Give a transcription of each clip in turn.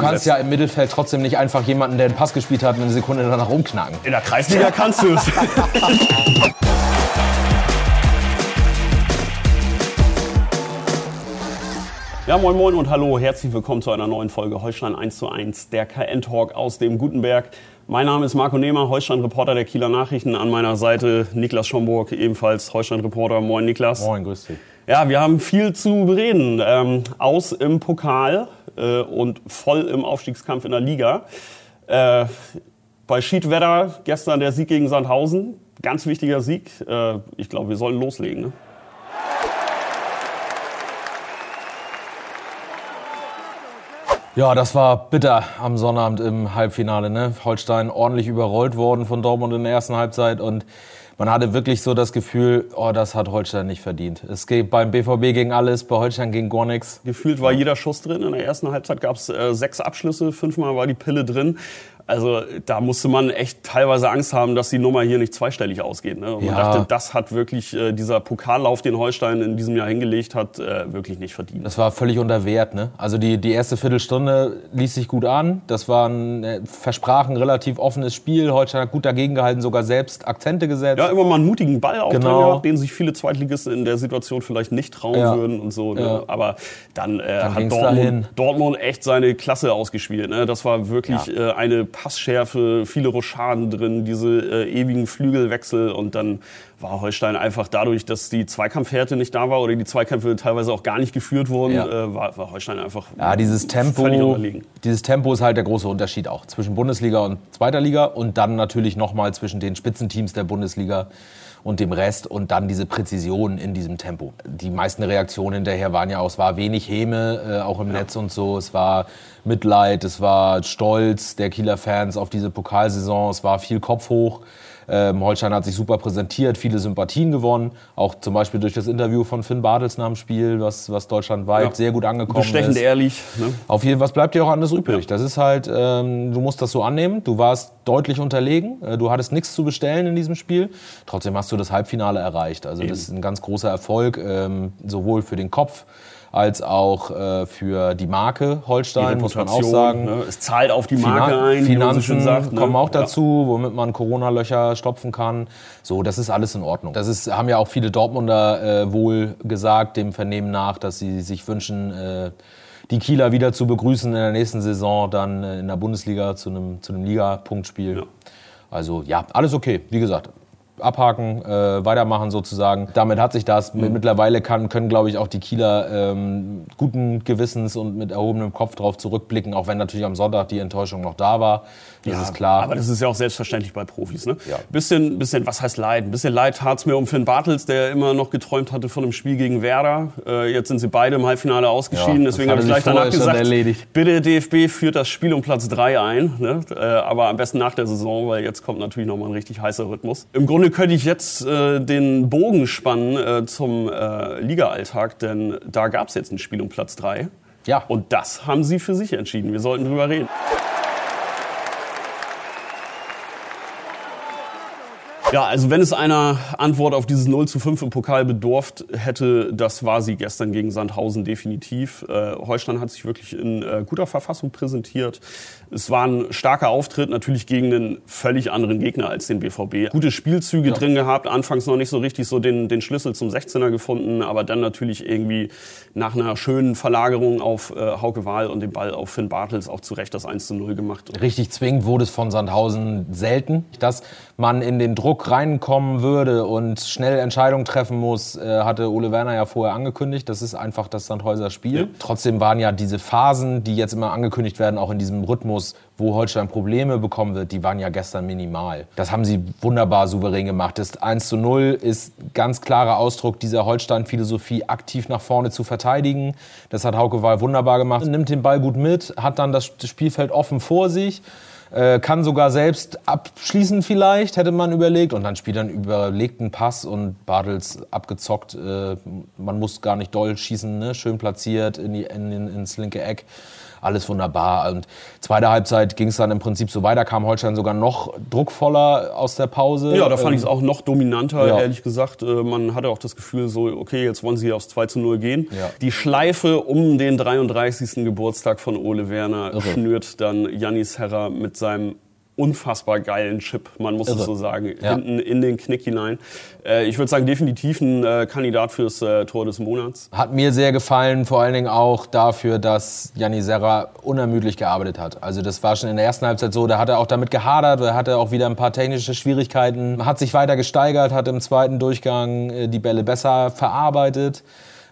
kannst ja im Mittelfeld trotzdem nicht einfach jemanden, der einen Pass gespielt hat, eine Sekunde danach rumknacken. In der Kreisliga kannst du es. Ja, moin moin und hallo, herzlich willkommen zu einer neuen Folge Holstein 1 zu 1, der KN-Talk aus dem Gutenberg. Mein Name ist Marco Nehmer, Holstein-Reporter der Kieler Nachrichten. An meiner Seite Niklas Schomburg, ebenfalls Holstein-Reporter. Moin Niklas. Moin, grüß dich. Ja, wir haben viel zu bereden. Ähm, aus im Pokal äh, und voll im Aufstiegskampf in der Liga. Äh, bei Schiedwetter gestern der Sieg gegen Sandhausen. Ganz wichtiger Sieg. Äh, ich glaube, wir sollen loslegen. Ne? Ja, das war bitter am Sonnabend im Halbfinale. Ne? Holstein ordentlich überrollt worden von Dortmund in der ersten Halbzeit und man hatte wirklich so das Gefühl, oh, das hat Holstein nicht verdient. Es geht beim BVB gegen alles, bei Holstein gegen gar nichts. Gefühlt war jeder Schuss drin. In der ersten Halbzeit gab es äh, sechs Abschlüsse, fünfmal war die Pille drin. Also da musste man echt teilweise Angst haben, dass die Nummer hier nicht zweistellig ausgeht. Ne? Und man ja. dachte, das hat wirklich äh, dieser Pokallauf, den Holstein in diesem Jahr hingelegt hat, äh, wirklich nicht verdient. Das war völlig unter Wert. Ne? Also die, die erste Viertelstunde ließ sich gut an. Das war ein äh, versprachen relativ offenes Spiel. Holstein hat gut dagegen gehalten, sogar selbst Akzente gesetzt. Ja, immer mal einen mutigen Ball auch genau. gehabt, den sich viele Zweitligisten in der Situation vielleicht nicht trauen ja. würden und so. Ne? Ja. Aber dann, äh, dann hat Dortmund, Dortmund, echt seine Klasse ausgespielt. Ne? Das war wirklich äh, eine Passschärfe, viele Rochaden drin, diese äh, ewigen Flügelwechsel. Und dann war Holstein einfach dadurch, dass die Zweikampfhärte nicht da war oder die Zweikämpfe teilweise auch gar nicht geführt wurden, ja. äh, war, war, Holstein einfach ja, dieses Tempo, Dieses Tempo ist halt der große Unterschied auch zwischen Bundesliga und zweiter Liga und dann natürlich nochmal zwischen den Spitzenteams der Bundesliga und dem Rest und dann diese Präzision in diesem Tempo. Die meisten Reaktionen hinterher waren ja auch, es war wenig Häme, äh, auch im ja. Netz und so. Es war Mitleid, es war Stolz der Kieler Fans auf diese Pokalsaison, es war viel Kopf hoch. Ähm, Holstein hat sich super präsentiert, viele Sympathien gewonnen. Auch zum Beispiel durch das Interview von Finn Bartels nach dem Spiel, was, was deutschlandweit ja. sehr gut angekommen Bestechend ist. ehrlich. Ne? Auf jeden Fall, was bleibt dir auch anders übrig? Ja. Das ist halt, ähm, du musst das so annehmen. Du warst deutlich unterlegen. Äh, du hattest nichts zu bestellen in diesem Spiel. Trotzdem hast du das Halbfinale erreicht. Also Eben. das ist ein ganz großer Erfolg, ähm, sowohl für den Kopf, als auch äh, für die Marke Holstein, die muss man auch sagen. Ne? Es zahlt auf die Marke Finan ein, Finanzen sagt, ne? kommen auch dazu, womit man Corona-Löcher stopfen kann. So, das ist alles in Ordnung. Das ist, haben ja auch viele Dortmunder äh, wohl gesagt, dem Vernehmen nach, dass sie sich wünschen, äh, die Kieler wieder zu begrüßen in der nächsten Saison, dann äh, in der Bundesliga zu einem, zu einem Liga-Punktspiel. Ja. Also ja, alles okay. Wie gesagt, abhaken, äh, weitermachen sozusagen. Damit hat sich das. Mhm. Mittlerweile kann, können, glaube ich, auch die Kieler ähm, guten Gewissens und mit erhobenem Kopf darauf zurückblicken, auch wenn natürlich am Sonntag die Enttäuschung noch da war. Das ja, ist klar. Aber das ist ja auch selbstverständlich bei Profis. Ne? Ja. Bisschen, bisschen, was heißt Leid? Ein bisschen Leid tat es mir um Finn Bartels, der immer noch geträumt hatte von einem Spiel gegen Werder. Äh, jetzt sind sie beide im Halbfinale ausgeschieden. Ja, Deswegen habe ich gleich danach gesagt, erledigt. bitte DFB führt das Spiel um Platz 3 ein. Ne? Äh, aber am besten nach der Saison, weil jetzt kommt natürlich nochmal ein richtig heißer Rhythmus. Im Grunde könnte ich jetzt äh, den Bogen spannen äh, zum äh, Liga-Alltag, denn da gab es jetzt ein Spiel um Platz 3. Ja. Und das haben sie für sich entschieden. Wir sollten drüber reden. Ja, also wenn es einer Antwort auf dieses 0 zu 5 im Pokal bedurft hätte, das war sie gestern gegen Sandhausen definitiv. Äh, Holstein hat sich wirklich in äh, guter Verfassung präsentiert. Es war ein starker Auftritt, natürlich gegen einen völlig anderen Gegner als den BVB. Gute Spielzüge ja. drin gehabt, anfangs noch nicht so richtig so den, den Schlüssel zum 16er gefunden, aber dann natürlich irgendwie nach einer schönen Verlagerung auf äh, Hauke Wahl und den Ball auf Finn Bartels auch zu Recht das 1 zu 0 gemacht. Richtig zwingend wurde es von Sandhausen selten, dass man in den Druck reinkommen würde und schnell Entscheidungen treffen muss, äh, hatte Ole Werner ja vorher angekündigt. Das ist einfach das Sandhäuser Spiel. Ja. Trotzdem waren ja diese Phasen, die jetzt immer angekündigt werden, auch in diesem Rhythmus, wo Holstein Probleme bekommen wird, die waren ja gestern minimal. Das haben sie wunderbar souverän gemacht. Das 1 zu 0 ist ganz klarer Ausdruck dieser Holstein-Philosophie, aktiv nach vorne zu verteidigen. Das hat Hauke Wahl wunderbar gemacht. Nimmt den Ball gut mit, hat dann das Spielfeld offen vor sich äh, kann sogar selbst abschließen vielleicht, hätte man überlegt. Und dann spielt er einen überlegten Pass und Bartels abgezockt. Äh, man muss gar nicht doll schießen, ne? schön platziert in die, in, in, ins linke Eck. alles wunderbar. Und zweite Halbzeit ging es dann im Prinzip so weiter, kam Holstein sogar noch druckvoller aus der Pause. Ja, da fand ähm, ich es auch noch dominanter, ja. ehrlich gesagt. Äh, man hatte auch das Gefühl, so, okay, jetzt wollen sie aufs 2 zu 0 gehen. Ja. Die Schleife um den 33. Geburtstag von Ole Werner Irre. schnürt dann Janis Herrer mit seinem unfassbar geilen Chip, man muss Irre. es so sagen, ja. hinten in den Knick hinein. Äh, ich würde sagen, definitiv ein äh, Kandidat fürs äh, Tor des Monats. Hat mir sehr gefallen, vor allen Dingen auch dafür, dass Janni Serra unermüdlich gearbeitet hat. Also das war schon in der ersten Halbzeit so, da hat er auch damit gehadert, er hatte auch wieder ein paar technische Schwierigkeiten, hat sich weiter gesteigert, hat im zweiten Durchgang äh, die Bälle besser verarbeitet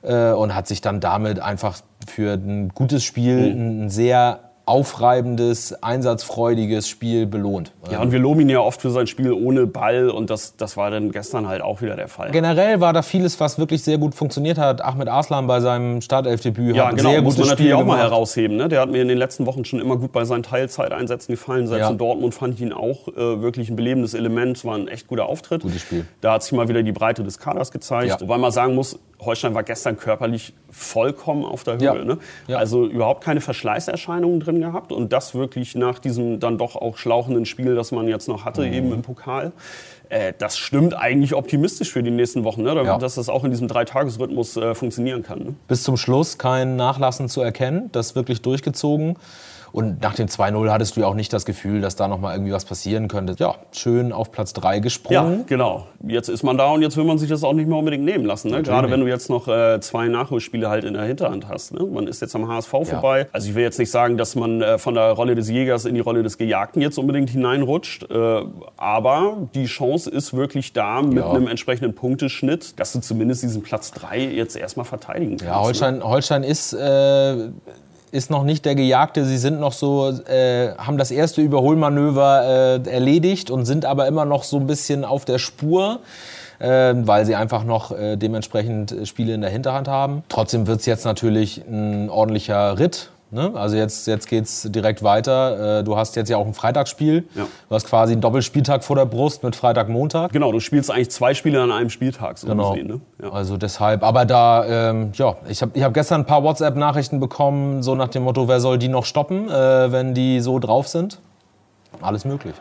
äh, und hat sich dann damit einfach für ein gutes Spiel, mhm. ein sehr aufreibendes, einsatzfreudiges Spiel belohnt. Ja, und wir loben ihn ja oft für sein Spiel ohne Ball und das, das war dann gestern halt auch wieder der Fall. Generell war da vieles, was wirklich sehr gut funktioniert hat. Ahmed Arslan bei seinem Startelfdebüt ja, hat genau, sehr muss man natürlich Spiel auch mal herausheben. Ne? Der hat mir in den letzten Wochen schon immer gut bei seinen Teilzeiteinsätzen gefallen. Selbst ja. in Dortmund fand ich ihn auch äh, wirklich ein belebendes Element. Es war ein echt guter Auftritt. Gutes Spiel. Da hat sich mal wieder die Breite des Kaders gezeigt. Ja. Wobei man sagen muss, Holstein war gestern körperlich vollkommen auf der Höhe. Ja. Ne? Ja. Also überhaupt keine Verschleißerscheinungen drin gehabt und das wirklich nach diesem dann doch auch schlauchenden Spiel, das man jetzt noch hatte, mhm. eben im Pokal. Äh, das stimmt eigentlich optimistisch für die nächsten Wochen, ne? ja. dass das auch in diesem Dreitagesrhythmus äh, funktionieren kann. Ne? Bis zum Schluss kein Nachlassen zu erkennen, das wirklich durchgezogen. Und nach dem 2-0 hattest du ja auch nicht das Gefühl, dass da noch mal irgendwie was passieren könnte. Ja, schön auf Platz 3 gesprungen. Ja, genau. Jetzt ist man da und jetzt will man sich das auch nicht mehr unbedingt nehmen lassen. Ne? Gerade wenn du jetzt noch äh, zwei Nachholspiele halt in der Hinterhand hast. Ne? Man ist jetzt am HSV ja. vorbei. Also ich will jetzt nicht sagen, dass man äh, von der Rolle des Jägers in die Rolle des Gejagten jetzt unbedingt hineinrutscht. Äh, aber die Chance ist wirklich da mit ja. einem entsprechenden Punkteschnitt, dass du zumindest diesen Platz 3 jetzt erstmal verteidigen kannst. Ja, Holstein, ne? Holstein ist äh, ist noch nicht der Gejagte. Sie sind noch so, äh, haben das erste Überholmanöver äh, erledigt und sind aber immer noch so ein bisschen auf der Spur. Äh, weil sie einfach noch äh, dementsprechend Spiele in der Hinterhand haben. Trotzdem wird es jetzt natürlich ein ordentlicher Ritt Ne? Also jetzt, jetzt geht es direkt weiter. Äh, du hast jetzt ja auch ein Freitagsspiel. Ja. Du hast quasi einen Doppelspieltag vor der Brust mit Freitag, Montag. Genau, du spielst eigentlich zwei Spiele an einem Spieltag. So genau. Gesehen, ne? ja. Also deshalb, aber da, ähm, ja, ich habe ich hab gestern ein paar WhatsApp-Nachrichten bekommen, so nach dem Motto, wer soll die noch stoppen, äh, wenn die so drauf sind? Alles möglich.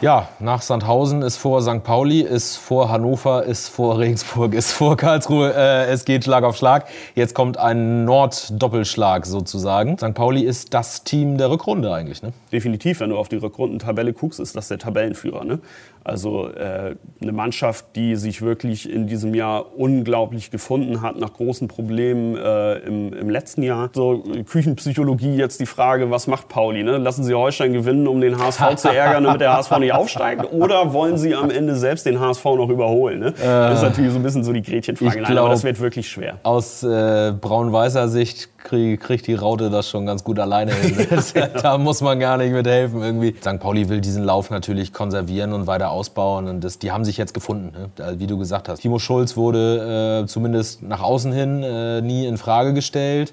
Ja, nach Sandhausen ist vor St. Pauli, ist vor Hannover, ist vor Regensburg, ist vor Karlsruhe. Äh, es geht Schlag auf Schlag. Jetzt kommt ein Nord-Doppelschlag sozusagen. St. Pauli ist das Team der Rückrunde eigentlich. Ne? Definitiv, wenn du auf die Rückrundentabelle guckst, ist das der Tabellenführer. Ne? Also äh, eine Mannschaft, die sich wirklich in diesem Jahr unglaublich gefunden hat nach großen Problemen äh, im, im, letzten Jahr. So Küchenpsychologie jetzt die Frage, was macht Pauli? Ne? Lassen Sie Holstein gewinnen, um den HSV zu ärgern, damit der HSV nicht aufsteigt? Oder wollen Sie am Ende selbst den HSV noch überholen? Ne? Äh, das ist natürlich so ein bisschen so die Gretchenfrage. Nein, aber das wird wirklich schwer. Aus äh, braun-weißer Sicht krieg, kriegt die Raute das schon ganz gut alleine hin. da muss man gar nicht mit helfen irgendwie. St. Pauli will diesen Lauf natürlich konservieren und weiter ausbauen. Und das, die haben sich jetzt gefunden, ne? wie du gesagt hast. Timo Schulz wurde äh, zumindest nach außen hin äh, nie in Frage gestellt.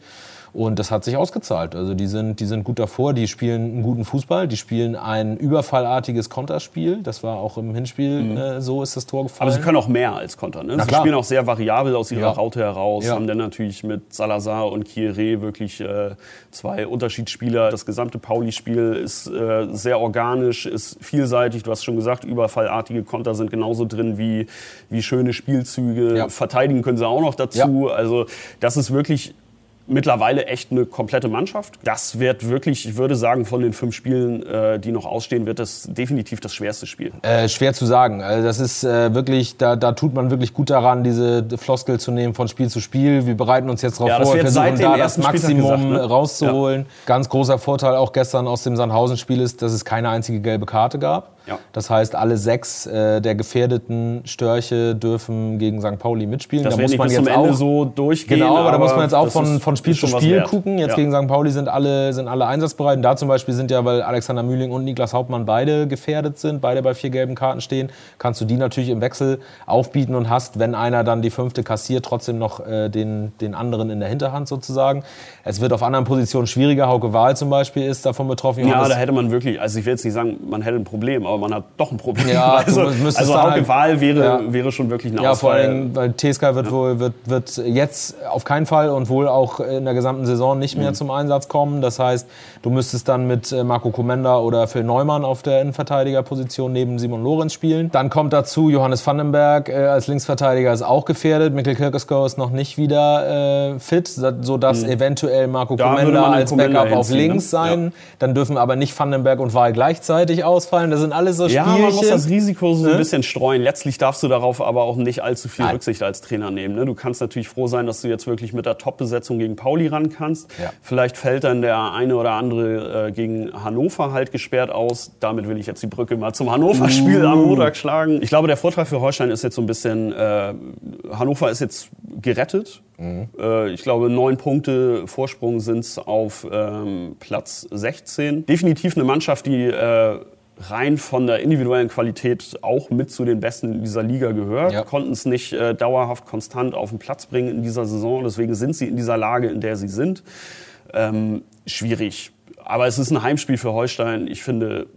Und das hat sich ausgezahlt. Also die sind, die sind gut davor, die spielen einen guten Fußball, die spielen ein überfallartiges Konterspiel. Das war auch im Hinspiel mhm. äh, so, ist das Tor gefallen. Aber sie können auch mehr als Konter. Ne? sie spielen auch sehr variabel aus ihrer ja. Raute heraus, ja. haben dann natürlich mit Salazar und Kieré wirklich äh, zwei Unterschiedsspieler. Das gesamte Pauli-Spiel ist äh, sehr organisch, ist vielseitig. Du hast schon gesagt, überfallartige Konter sind genauso drin wie, wie schöne Spielzüge. Ja. Verteidigen können sie auch noch dazu. Also das ist wirklich mittlerweile echt eine komplette Mannschaft. Das wird wirklich, ich würde sagen, von den fünf Spielen, äh, die noch ausstehen, wird das definitiv das schwerste Spiel. Äh, schwer zu sagen. Also das ist äh, wirklich, da, da tut man wirklich gut daran, diese Floskel zu nehmen von Spiel zu Spiel. Wir bereiten uns jetzt darauf ja, vor, wir versuchen da das Maximum gesagt, ne? rauszuholen. Ja. Ganz großer Vorteil auch gestern aus dem Sandhausen-Spiel ist, dass es keine einzige gelbe Karte gab. Ja. Das heißt, alle sechs äh, der gefährdeten Störche dürfen gegen St. Pauli mitspielen. Das da muss man jetzt auch so durchgehen. Genau, aber da muss man jetzt auch von, von Spiel zu Spiel gucken. Jetzt ja. gegen St. Pauli sind alle, sind alle einsatzbereit. Und da zum Beispiel sind ja, weil Alexander Mühling und Niklas Hauptmann beide gefährdet sind, beide bei vier gelben Karten stehen, kannst du die natürlich im Wechsel aufbieten und hast, wenn einer dann die fünfte kassiert, trotzdem noch äh, den, den anderen in der Hinterhand sozusagen. Es wird auf anderen Positionen schwieriger. Hauke Wahl zum Beispiel ist davon betroffen. Ja, da hätte man wirklich, also ich will jetzt nicht sagen, man hätte ein Problem, aber man hat doch ein Problem. Ja, also, also Hauke halt, Wahl wäre, ja. wäre schon wirklich ein ja, Ausfall. Ja, vor allem, weil TSK wird, ja. wohl, wird, wird jetzt auf keinen Fall und wohl auch in der gesamten Saison nicht mehr mhm. zum Einsatz kommen. Das heißt, du müsstest dann mit äh, Marco Komenda oder Phil Neumann auf der Innenverteidigerposition neben Simon Lorenz spielen. Dann kommt dazu, Johannes Vandenberg äh, als Linksverteidiger ist auch gefährdet. Mikkel Kirkesko ist noch nicht wieder äh, fit, sodass mhm. eventuell Marco Komenda als Backup auf ne? links sein. Dann dürfen aber nicht Vandenberg und Wahl gleichzeitig ausfallen. Das sind alles so Spielchen. Ja, man muss das Risiko so ein ne? bisschen streuen. Letztlich darfst du darauf aber auch nicht allzu viel Nein. Rücksicht als Trainer nehmen. Ne? Du kannst natürlich froh sein, dass du jetzt wirklich mit der Top-Besetzung gegen Pauli ran kannst. Ja. Vielleicht fällt dann der eine oder andere äh, gegen Hannover halt gesperrt aus. Damit will ich jetzt die Brücke mal zum Hannover-Spiel uh. am Montag schlagen. Ich glaube, der Vorteil für Holstein ist jetzt so ein bisschen, äh, Hannover ist jetzt gerettet. Mhm. Äh, ich glaube, neun Punkte Vorsprung sind es auf ähm, Platz 16. Definitiv eine Mannschaft, die äh, rein von der individuellen Qualität auch mit zu den Besten in dieser Liga gehört. Ja. Konnten es nicht äh, dauerhaft konstant auf den Platz bringen in dieser Saison. Deswegen sind sie in dieser Lage, in der sie sind. Ähm, schwierig. Aber es ist ein Heimspiel für Holstein. Ich finde,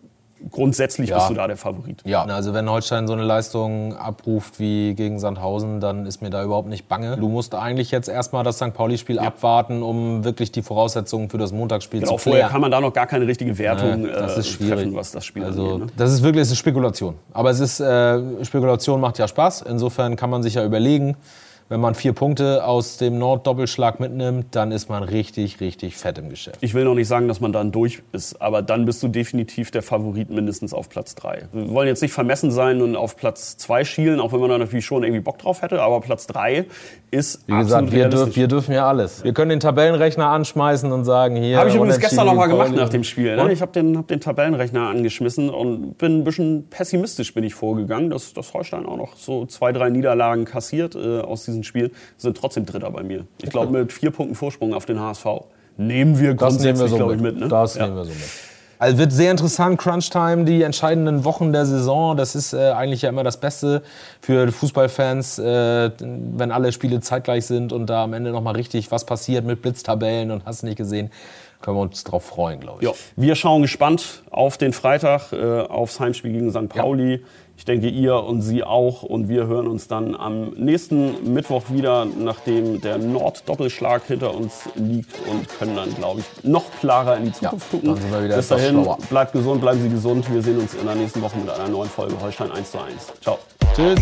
grundsätzlich ja. bist du da der Favorit. Ja, also wenn Holstein so eine Leistung abruft wie gegen Sandhausen, dann ist mir da überhaupt nicht bange. Du musst eigentlich jetzt erstmal das St. Pauli-Spiel ja. abwarten, um wirklich die Voraussetzungen für das Montagsspiel genau, zu klären. Vorher kann man da noch gar keine richtige Wertung nee, das ist äh, schwierig. treffen, was das Spiel also, angeht. Ne? Das ist wirklich das ist Spekulation. Aber es ist, äh, Spekulation macht ja Spaß. Insofern kann man sich ja überlegen, wenn man vier Punkte aus dem Nord-Doppelschlag mitnimmt, dann ist man richtig, richtig fett im Geschäft. Ich will noch nicht sagen, dass man dann durch ist, aber dann bist du definitiv der Favorit mindestens auf Platz drei. Wir wollen jetzt nicht vermessen sein und auf Platz zwei schielen, auch wenn man da natürlich schon irgendwie Bock drauf hätte, aber Platz drei ist Wie gesagt, wir, dürf, wir, dürfen ja alles. Wir können den Tabellenrechner anschmeißen und sagen, hier. Habe ich übrigens gestern noch mal gemacht nach dem Spiel. Ne? Ich habe den, hab den Tabellenrechner angeschmissen und bin ein bisschen pessimistisch bin ich vorgegangen, dass, dass Holstein auch noch so zwei, drei Niederlagen kassiert äh, aus diesem Spiel, sind trotzdem Dritter bei mir. Ich glaube mit vier Punkten Vorsprung auf den HSV. Nehmen wir grundsätzlich, glaube ich, mit. Ne? Das ja. nehmen wir so mit. Also wird sehr interessant, Crunch Time, die entscheidenden Wochen der Saison. Das ist äh, eigentlich ja immer das Beste für Fußballfans, äh, wenn alle Spiele zeitgleich sind und da am Ende nochmal richtig was passiert mit Blitztabellen und hast nicht gesehen. Können wir uns darauf freuen, glaube ich. Ja, wir schauen gespannt auf den Freitag, äh, aufs Heimspiel gegen St. Pauli. Ja. Ich denke, ihr und Sie auch. Und wir hören uns dann am nächsten Mittwoch wieder, nachdem der Nord-Doppelschlag hinter uns liegt und können dann, glaube ich, noch klarer in die Zukunft ja, gucken. Bis dahin, schlauer. bleibt gesund, bleiben Sie gesund. Wir sehen uns in der nächsten Woche mit einer neuen Folge Holstein 1 zu 1. Ciao. Tschüss.